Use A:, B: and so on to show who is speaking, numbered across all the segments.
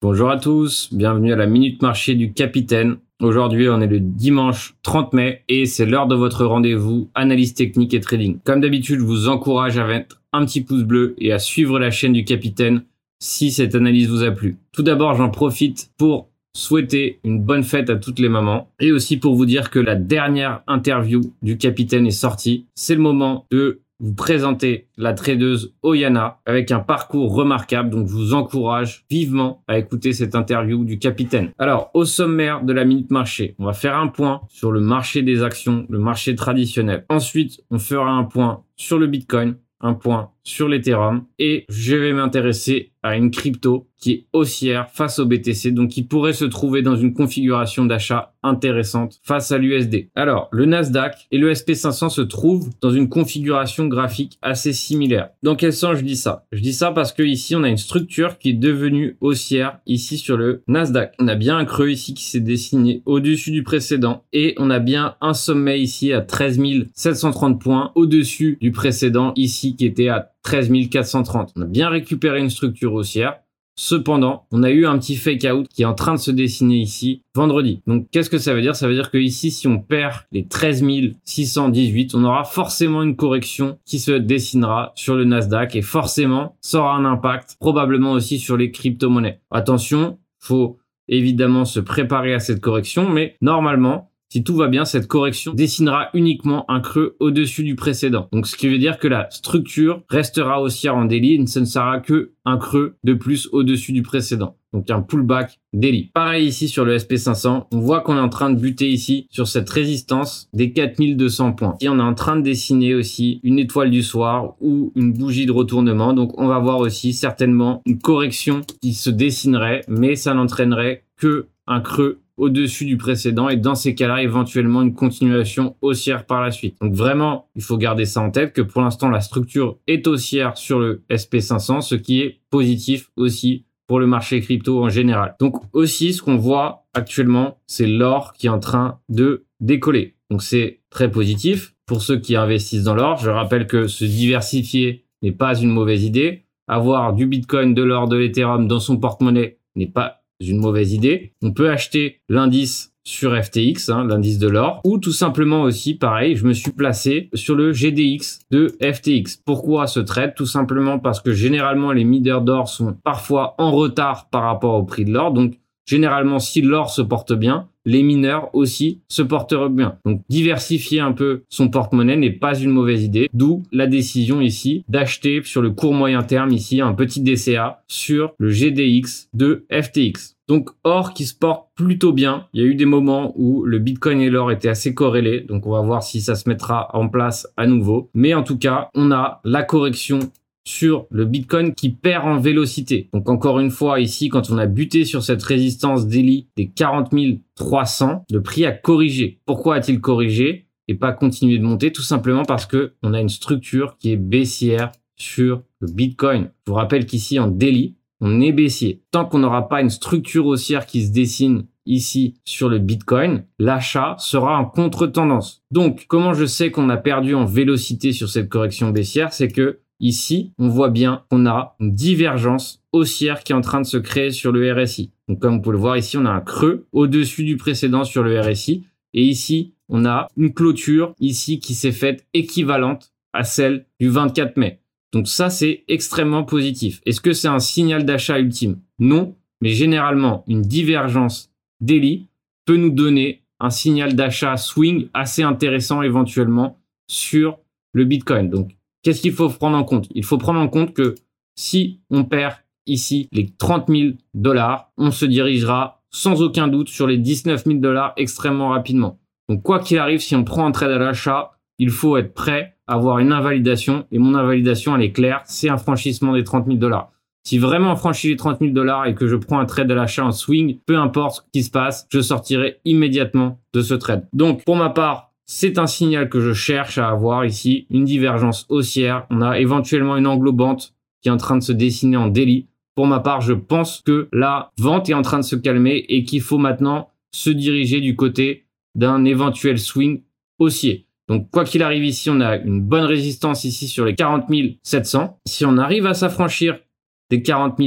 A: Bonjour à tous, bienvenue à la Minute Marché du Capitaine. Aujourd'hui, on est le dimanche 30 mai et c'est l'heure de votre rendez-vous analyse technique et trading. Comme d'habitude, je vous encourage à mettre un petit pouce bleu et à suivre la chaîne du Capitaine si cette analyse vous a plu. Tout d'abord, j'en profite pour souhaiter une bonne fête à toutes les mamans et aussi pour vous dire que la dernière interview du Capitaine est sortie. C'est le moment de vous présenter la tradeuse Oyana avec un parcours remarquable. Donc, je vous encourage vivement à écouter cette interview du capitaine. Alors, au sommaire de la minute marché, on va faire un point sur le marché des actions, le marché traditionnel. Ensuite, on fera un point sur le Bitcoin, un point sur l'Ethereum et je vais m'intéresser à une crypto qui est haussière face au BTC, donc qui pourrait se trouver dans une configuration d'achat intéressante face à l'USD. Alors, le Nasdaq et le SP500 se trouvent dans une configuration graphique assez similaire. Dans quel sens je dis ça? Je dis ça parce que ici, on a une structure qui est devenue haussière ici sur le Nasdaq. On a bien un creux ici qui s'est dessiné au-dessus du précédent et on a bien un sommet ici à 13 730 points au-dessus du précédent ici qui était à 13 430. On a bien récupéré une structure haussière. Cependant, on a eu un petit fake out qui est en train de se dessiner ici vendredi. Donc, qu'est-ce que ça veut dire? Ça veut dire que ici, si on perd les 13 618, on aura forcément une correction qui se dessinera sur le Nasdaq et forcément, ça aura un impact probablement aussi sur les crypto-monnaies. Attention, faut évidemment se préparer à cette correction, mais normalement, si tout va bien, cette correction dessinera uniquement un creux au-dessus du précédent. Donc, ce qui veut dire que la structure restera haussière en daily et ce ne sera que un creux de plus au-dessus du précédent. Donc, un pullback daily. Pareil ici sur le SP500, on voit qu'on est en train de buter ici sur cette résistance des 4200 points. Et on est en train de dessiner aussi une étoile du soir ou une bougie de retournement. Donc, on va voir aussi certainement une correction qui se dessinerait, mais ça n'entraînerait que un creux au-dessus du précédent et dans ces cas-là, éventuellement une continuation haussière par la suite. Donc vraiment, il faut garder ça en tête que pour l'instant, la structure est haussière sur le SP500, ce qui est positif aussi pour le marché crypto en général. Donc aussi, ce qu'on voit actuellement, c'est l'or qui est en train de décoller. Donc c'est très positif pour ceux qui investissent dans l'or. Je rappelle que se diversifier n'est pas une mauvaise idée. Avoir du Bitcoin, de l'or, de l'Ethereum dans son porte-monnaie n'est pas une mauvaise idée. On peut acheter l'indice sur FTX, hein, l'indice de l'or, ou tout simplement aussi, pareil, je me suis placé sur le GDX de FTX. Pourquoi ce trade? Tout simplement parce que généralement les mineurs d'or sont parfois en retard par rapport au prix de l'or, donc généralement si l'or se porte bien, les mineurs aussi se porteront bien. Donc diversifier un peu son porte-monnaie n'est pas une mauvaise idée, d'où la décision ici d'acheter sur le court moyen terme ici un petit DCA sur le GDX de FTX. Donc or qui se porte plutôt bien. Il y a eu des moments où le Bitcoin et l'or étaient assez corrélés. Donc on va voir si ça se mettra en place à nouveau. Mais en tout cas, on a la correction sur le Bitcoin qui perd en vélocité. Donc encore une fois, ici, quand on a buté sur cette résistance daily des 40 300, le prix a corrigé. Pourquoi a-t-il corrigé et pas continué de monter? Tout simplement parce que on a une structure qui est baissière sur le Bitcoin. Je vous rappelle qu'ici, en daily, on est baissier. Tant qu'on n'aura pas une structure haussière qui se dessine ici sur le Bitcoin, l'achat sera en contre-tendance. Donc, comment je sais qu'on a perdu en vélocité sur cette correction baissière? C'est que Ici, on voit bien qu'on a une divergence haussière qui est en train de se créer sur le RSI. Donc comme vous pouvez le voir ici, on a un creux au-dessus du précédent sur le RSI. Et ici, on a une clôture ici qui s'est faite équivalente à celle du 24 mai. Donc ça, c'est extrêmement positif. Est-ce que c'est un signal d'achat ultime? Non, mais généralement, une divergence daily peut nous donner un signal d'achat swing assez intéressant éventuellement sur le Bitcoin. Donc Qu'est-ce qu'il faut prendre en compte? Il faut prendre en compte que si on perd ici les 30 000 dollars, on se dirigera sans aucun doute sur les 19 000 dollars extrêmement rapidement. Donc quoi qu'il arrive, si on prend un trade à l'achat, il faut être prêt à avoir une invalidation. Et mon invalidation, elle est claire, c'est un franchissement des 30 000 dollars. Si vraiment on franchit les 30 000 dollars et que je prends un trade à l'achat en swing, peu importe ce qui se passe, je sortirai immédiatement de ce trade. Donc pour ma part, c'est un signal que je cherche à avoir ici, une divergence haussière. On a éventuellement une englobante qui est en train de se dessiner en daily. Pour ma part, je pense que la vente est en train de se calmer et qu'il faut maintenant se diriger du côté d'un éventuel swing haussier. Donc quoi qu'il arrive ici, on a une bonne résistance ici sur les 40 700. Si on arrive à s'affranchir des 40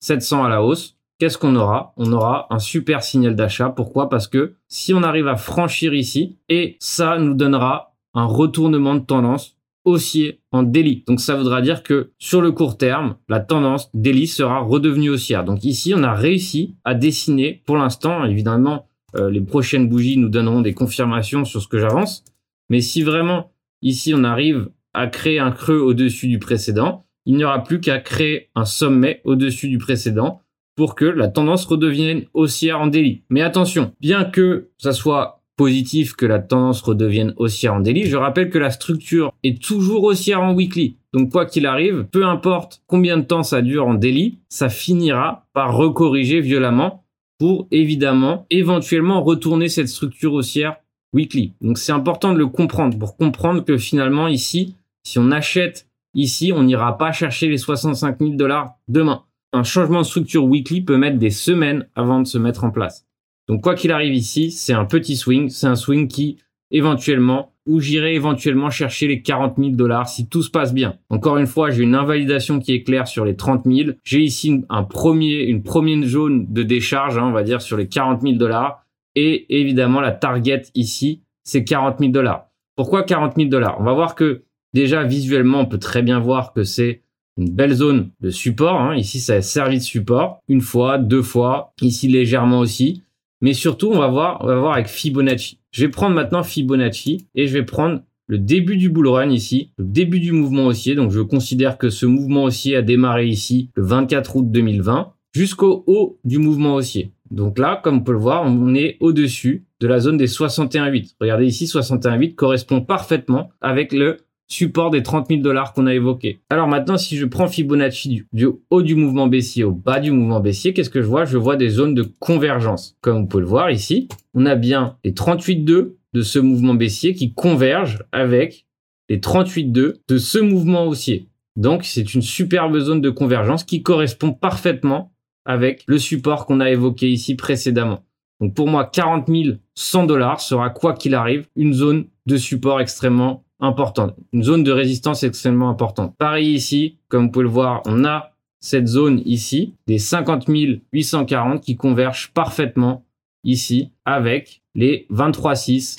A: 700 à la hausse, qu'est-ce qu'on aura? On aura un super signal d'achat. Pourquoi? Parce que si on arrive à franchir ici, et ça nous donnera un retournement de tendance haussier en daily. Donc ça voudra dire que sur le court terme, la tendance daily sera redevenue haussière. Donc ici, on a réussi à dessiner pour l'instant, évidemment, euh, les prochaines bougies nous donneront des confirmations sur ce que j'avance. Mais si vraiment ici on arrive à créer un creux au-dessus du précédent, il n'y aura plus qu'à créer un sommet au-dessus du précédent pour que la tendance redevienne haussière en daily. Mais attention, bien que ça soit positif que la tendance redevienne haussière en daily, je rappelle que la structure est toujours haussière en weekly. Donc quoi qu'il arrive, peu importe combien de temps ça dure en daily, ça finira par recorriger violemment pour évidemment éventuellement retourner cette structure haussière weekly. Donc c'est important de le comprendre pour comprendre que finalement ici, si on achète ici, on n'ira pas chercher les 65 000 dollars demain un changement de structure weekly peut mettre des semaines avant de se mettre en place. Donc quoi qu'il arrive ici, c'est un petit swing, c'est un swing qui éventuellement, où j'irai éventuellement chercher les 40 000 dollars si tout se passe bien. Encore une fois, j'ai une invalidation qui est claire sur les 30 000. J'ai ici un premier, une première zone de décharge, hein, on va dire, sur les 40 000 dollars. Et évidemment, la target ici, c'est 40 000 dollars. Pourquoi 40 000 dollars? On va voir que déjà visuellement, on peut très bien voir que c'est une belle zone de support. Hein. Ici, ça a servi de support une fois, deux fois, ici légèrement aussi. Mais surtout, on va voir, on va voir avec Fibonacci. Je vais prendre maintenant Fibonacci et je vais prendre le début du bull run ici, le début du mouvement haussier. Donc, je considère que ce mouvement haussier a démarré ici le 24 août 2020 jusqu'au haut du mouvement haussier. Donc là, comme on peut le voir, on est au-dessus de la zone des 61,8. Regardez ici, 61,8 correspond parfaitement avec le support des 30 000 dollars qu'on a évoqué. Alors maintenant, si je prends Fibonacci du, haut du mouvement baissier au bas du mouvement baissier, qu'est-ce que je vois? Je vois des zones de convergence. Comme vous pouvez le voir ici, on a bien les 38,2 de ce mouvement baissier qui convergent avec les 38,2 de ce mouvement haussier. Donc c'est une superbe zone de convergence qui correspond parfaitement avec le support qu'on a évoqué ici précédemment. Donc pour moi, 40 100 dollars sera quoi qu'il arrive une zone de support extrêmement importante, une zone de résistance extrêmement importante. Pareil ici, comme vous pouvez le voir, on a cette zone ici, des 50 840 qui convergent parfaitement ici avec les 23,6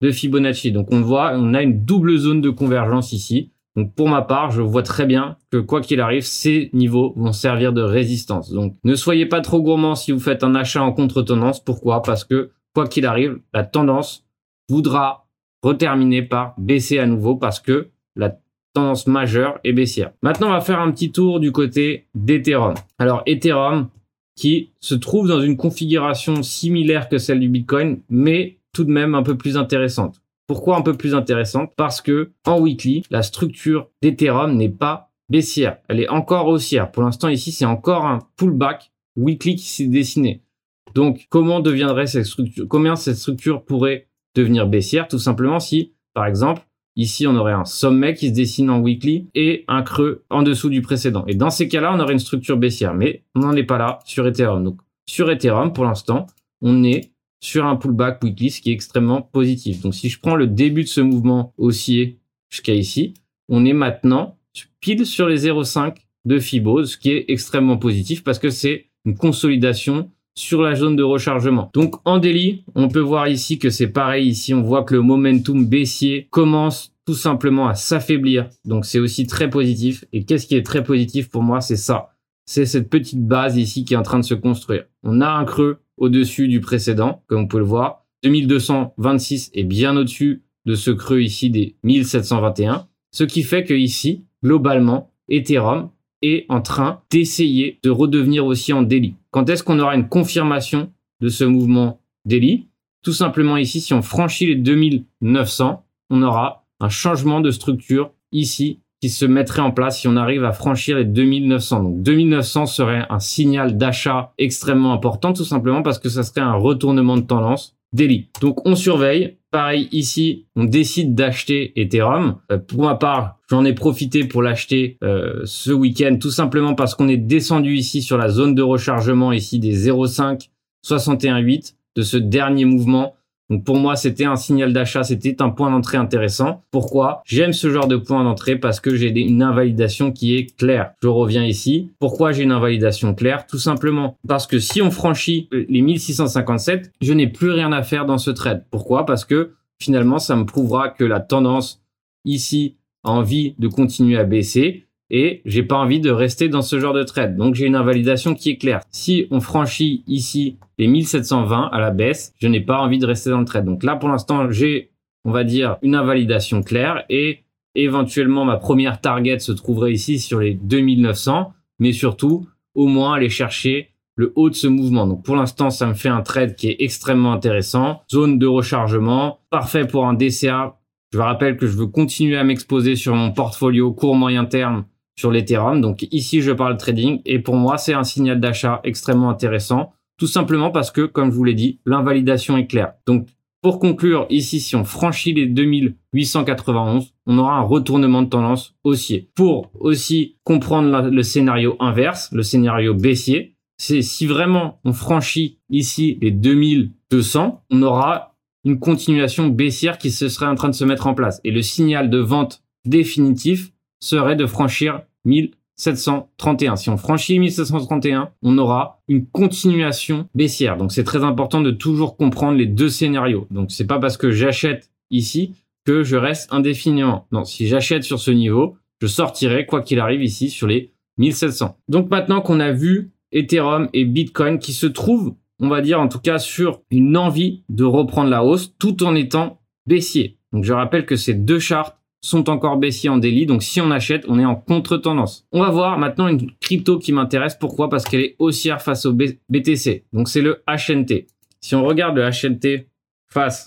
A: de Fibonacci. Donc on voit, on a une double zone de convergence ici. Donc pour ma part, je vois très bien que quoi qu'il arrive, ces niveaux vont servir de résistance. Donc ne soyez pas trop gourmand si vous faites un achat en contre-tendance. Pourquoi? Parce que quoi qu'il arrive, la tendance voudra reterminer par baisser à nouveau parce que la tendance majeure est baissière. Maintenant, on va faire un petit tour du côté d'Ethereum. Alors, Ethereum qui se trouve dans une configuration similaire que celle du Bitcoin, mais tout de même un peu plus intéressante. Pourquoi un peu plus intéressante? Parce que en weekly, la structure d'Ethereum n'est pas baissière, elle est encore haussière. Pour l'instant, ici, c'est encore un pullback weekly qui s'est dessiné. Donc, comment deviendrait cette structure? Combien cette structure pourrait devenir baissière, tout simplement si, par exemple, ici on aurait un sommet qui se dessine en weekly et un creux en dessous du précédent. Et dans ces cas-là, on aurait une structure baissière, mais on n'en est pas là sur Ethereum. Donc sur Ethereum, pour l'instant, on est sur un pullback weekly, ce qui est extrêmement positif. Donc si je prends le début de ce mouvement haussier jusqu'à ici, on est maintenant pile sur les 0,5 de Fibo, ce qui est extrêmement positif parce que c'est une consolidation sur la zone de rechargement. Donc en daily, on peut voir ici que c'est pareil. Ici, on voit que le momentum baissier commence tout simplement à s'affaiblir. Donc c'est aussi très positif. Et qu'est-ce qui est très positif pour moi? C'est ça. C'est cette petite base ici qui est en train de se construire. On a un creux au-dessus du précédent, comme on peut le voir. 2226 est bien au-dessus de ce creux ici des 1721. Ce qui fait que ici, globalement, Ethereum est en train d'essayer de redevenir aussi en daily. Quand est-ce qu'on aura une confirmation de ce mouvement daily Tout simplement ici, si on franchit les 2900, on aura un changement de structure ici qui se mettrait en place si on arrive à franchir les 2900. Donc 2900 serait un signal d'achat extrêmement important tout simplement parce que ça serait un retournement de tendance daily. Donc on surveille. Pareil ici, on décide d'acheter Ethereum. Euh, pour ma part, j'en ai profité pour l'acheter euh, ce week-end tout simplement parce qu'on est descendu ici sur la zone de rechargement ici des 0,5 61,8 de ce dernier mouvement Donc pour moi, c'était un signal d'achat, c'était un point d'entrée intéressant. Pourquoi? J'aime ce genre de point d'entrée parce que j'ai une invalidation qui est claire. Je reviens ici. Pourquoi j'ai une invalidation claire? Tout simplement parce que si on franchit les 1657, je n'ai plus rien à faire dans ce trade. Pourquoi? Parce que finalement, ça me prouvera que la tendance ici a envie de continuer à baisser et j'ai pas envie de rester dans ce genre de trade. Donc j'ai une invalidation qui est claire. Si on franchit ici les 1720 à la baisse, je n'ai pas envie de rester dans le trade. Donc là pour l'instant, j'ai on va dire une invalidation claire et éventuellement ma première target se trouverait ici sur les 2900, mais surtout au moins aller chercher le haut de ce mouvement. Donc pour l'instant, ça me fait un trade qui est extrêmement intéressant. Zone de rechargement, parfait pour un DCA. Je vous rappelle que je veux continuer à m'exposer sur mon portfolio court moyen terme sur l'Ethereum. Donc ici, je parle trading et pour moi, c'est un signal d'achat extrêmement intéressant. Tout simplement parce que, comme je vous l'ai dit, l'invalidation est claire. Donc pour conclure, ici, si on franchit les 2891, on aura un retournement de tendance haussier. Pour aussi comprendre le scénario inverse, le scénario baissier, c'est si vraiment on franchit ici les 2200, on aura une continuation baissière qui se serait en train de se mettre en place. Et le signal de vente définitif serait de franchir 1731. Si on franchit 1731, on aura une continuation baissière. Donc c'est très important de toujours comprendre les deux scénarios. Donc c'est pas parce que j'achète ici que je reste indéfiniment. Non, si j'achète sur ce niveau, je sortirai quoi qu'il arrive ici sur les 1700. Donc maintenant qu'on a vu Ethereum et Bitcoin qui se trouvent, on va dire en tout cas sur une envie de reprendre la hausse tout en étant baissier. Donc je rappelle que ces deux chartes sont encore baissiers en daily. Donc si on achète, on est en contre-tendance. On va voir maintenant une crypto qui m'intéresse. Pourquoi? Parce qu'elle est haussière face au BTC. Donc c'est le HNT. Si on regarde le HNT face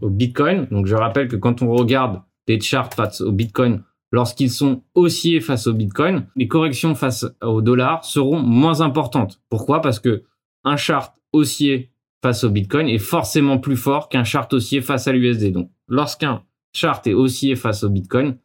A: au Bitcoin, donc je rappelle que quand on regarde les charts face au Bitcoin, lorsqu'ils sont haussiers face au Bitcoin, les corrections face au dollar seront moins importantes. Pourquoi? Parce que un chart haussier face au Bitcoin est forcément plus fort qu'un chart haussier face à l'USD. Donc lorsqu'un chart est haussier face au Bitcoin,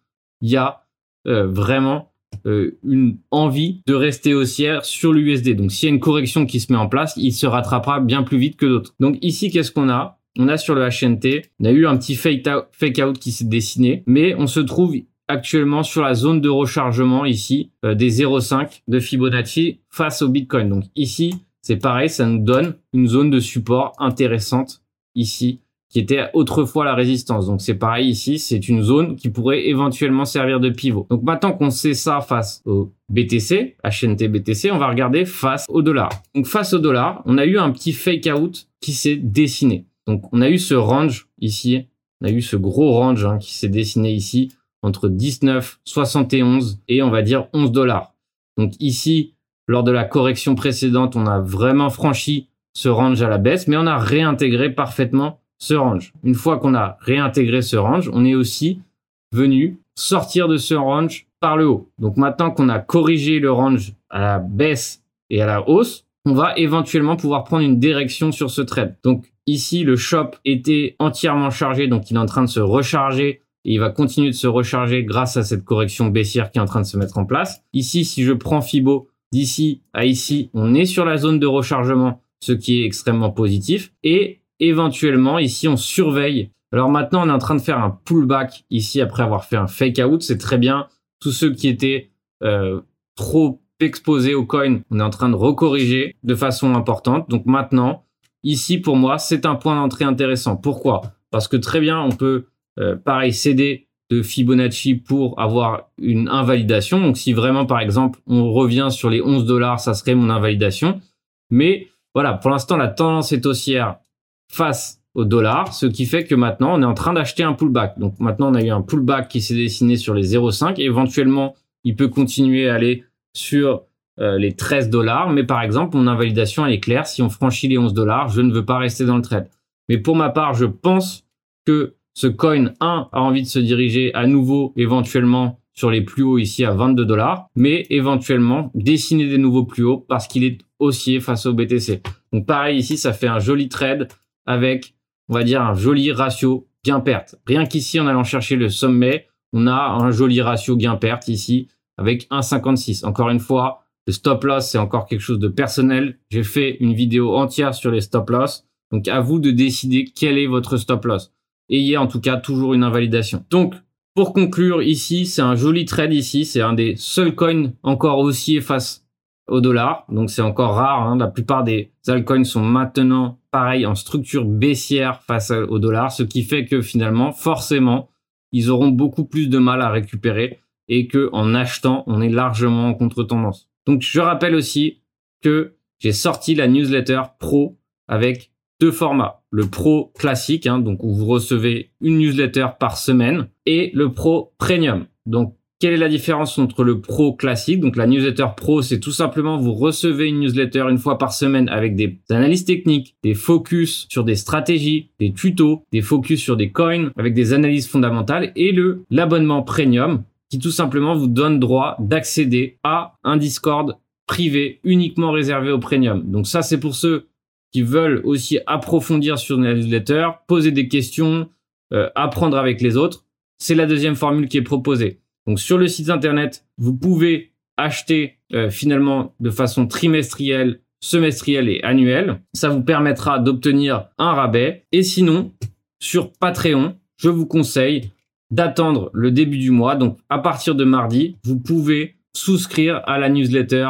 A: il y a euh, vraiment euh, une envie de rester haussière sur l'USD. Donc s'il y a une correction qui se met en place, il se rattrapera bien plus vite que d'autres. Donc ici, qu'est-ce qu'on a? On a sur le HNT, on a eu un petit fake out, fake out qui s'est dessiné, mais on se trouve actuellement sur la zone de rechargement ici euh, des 0,5 de Fibonacci face au Bitcoin. Donc ici, c'est pareil, ça nous donne une zone de support intéressante ici qui était autrefois la résistance. Donc c'est pareil ici, c'est une zone qui pourrait éventuellement servir de pivot. Donc maintenant qu'on sait ça face au BTC, HNT BTC, on va regarder face au dollar. Donc face au dollar, on a eu un petit fake out qui s'est dessiné. Donc on a eu ce range ici, on a eu ce gros range hein, qui s'est dessiné ici entre 19, 71 et on va dire 11 dollars. Donc ici, lors de la correction précédente, on a vraiment franchi ce range à la baisse, mais on a réintégré parfaitement ce range. Une fois qu'on a réintégré ce range, on est aussi venu sortir de ce range par le haut. Donc maintenant qu'on a corrigé le range à la baisse et à la hausse, on va éventuellement pouvoir prendre une direction sur ce trade. Donc ici, le shop était entièrement chargé, donc il est en train de se recharger et il va continuer de se recharger grâce à cette correction baissière qui est en train de se mettre en place. Ici, si je prends Fibo d'ici à ici, on est sur la zone de rechargement, ce qui est extrêmement positif. Et éventuellement, ici, on surveille. Alors maintenant, on est en train de faire un pullback ici après avoir fait un fake out. C'est très bien. Tous ceux qui étaient euh, trop exposés au coin, on est en train de recorriger de façon importante. Donc maintenant, ici, pour moi, c'est un point d'entrée intéressant. Pourquoi? Parce que très bien, on peut, euh, pareil, céder de Fibonacci pour avoir une invalidation. Donc si vraiment, par exemple, on revient sur les 11 dollars, ça serait mon invalidation. Mais voilà, pour l'instant, la tendance est haussière face au dollar, ce qui fait que maintenant on est en train d'acheter un pullback. Donc maintenant on a eu un pullback qui s'est dessiné sur les 0,5. Éventuellement, il peut continuer à aller sur euh, les 13 dollars. Mais par exemple, mon invalidation est claire. Si on franchit les 11 dollars, je ne veux pas rester dans le trade. Mais pour ma part, je pense que ce coin 1 a envie de se diriger à nouveau éventuellement sur les plus hauts ici à 22 dollars, mais éventuellement dessiner des nouveaux plus hauts parce qu'il est haussier face au BTC. Donc pareil ici, ça fait un joli trade avec, on va dire, un joli ratio gain-perte. Rien qu'ici, en allant chercher le sommet, on a un joli ratio gain-perte ici avec 1,56. Encore une fois, le stop loss, c'est encore quelque chose de personnel. J'ai fait une vidéo entière sur les stop loss. Donc à vous de décider quel est votre stop loss. Ayez en tout cas toujours une invalidation. Donc pour conclure ici, c'est un joli trade ici. C'est un des seuls coins encore haussiers face au dollar. Donc c'est encore rare. Hein. La plupart des altcoins sont maintenant pareil en structure baissière face au dollar, ce qui fait que finalement, forcément, ils auront beaucoup plus de mal à récupérer et que en achetant, on est largement en contre-tendance. Donc je rappelle aussi que j'ai sorti la newsletter pro avec deux formats. Le pro classique, hein, donc où vous recevez une newsletter par semaine, et le pro premium. Quelle est la différence entre le pro classique Donc la newsletter pro, c'est tout simplement vous recevez une newsletter une fois par semaine avec des analyses techniques, des focus sur des stratégies, des tutos, des focus sur des coins avec des analyses fondamentales et le l'abonnement premium qui tout simplement vous donne droit d'accéder à un Discord privé uniquement réservé au premium. Donc ça c'est pour ceux qui veulent aussi approfondir sur la newsletter, poser des questions, euh, apprendre avec les autres. C'est la deuxième formule qui est proposée. Donc sur le site internet, vous pouvez acheter euh, finalement de façon trimestrielle, semestrielle et annuelle. Ça vous permettra d'obtenir un rabais. Et sinon, sur Patreon, je vous conseille d'attendre le début du mois. Donc à partir de mardi, vous pouvez souscrire à la newsletter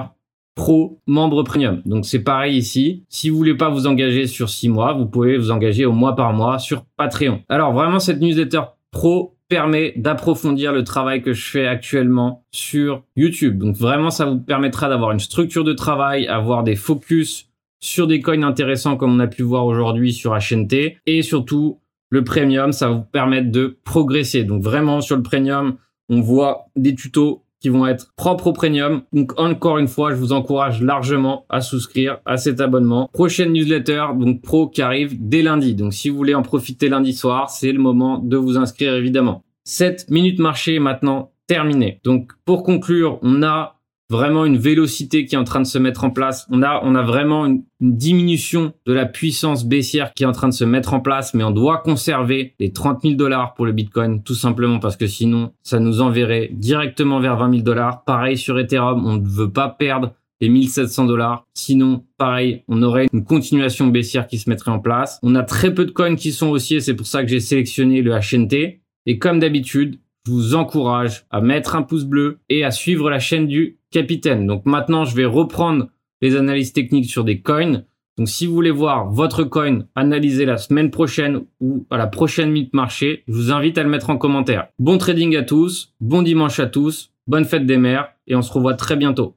A: pro membre premium. Donc c'est pareil ici. Si vous voulez pas vous engager sur six mois, vous pouvez vous engager au mois par mois sur Patreon. Alors vraiment cette newsletter pro permet d'approfondir le travail que je fais actuellement sur YouTube. Donc vraiment, ça vous permettra d'avoir une structure de travail, avoir des focus sur des coins intéressants comme on a pu voir aujourd'hui sur HNT et surtout le premium, ça vous permettre de progresser. Donc vraiment sur le premium, on voit des tutos qui vont être propres au premium. Donc encore une fois, je vous encourage largement à souscrire à cet abonnement. Prochaine newsletter, donc pro qui arrive dès lundi. Donc si vous voulez en profiter lundi soir, c'est le moment de vous inscrire évidemment. Cette minute marché est maintenant terminée. Donc pour conclure, on a vraiment une vélocité qui est en train de se mettre en place. On a, on a vraiment une, diminution de la puissance baissière qui est en train de se mettre en place, mais on doit conserver les 30 000 dollars pour le Bitcoin, tout simplement parce que sinon, ça nous enverrait directement vers 20 000 dollars. Pareil sur Ethereum, on ne veut pas perdre les 1700 dollars. Sinon, pareil, on aurait une continuation baissière qui se mettrait en place. On a très peu de coins qui sont haussiers, c'est pour ça que j'ai sélectionné le HNT. Et comme d'habitude, je vous encourage à mettre un pouce bleu et à suivre la chaîne du capitaine. Donc maintenant, je vais reprendre les analyses techniques sur des coins. Donc si vous voulez voir votre coin analysé la semaine prochaine ou à la prochaine minute marché, je vous invite à le mettre en commentaire. Bon trading à tous, bon dimanche à tous, bonne fête des mers et on se revoit très bientôt.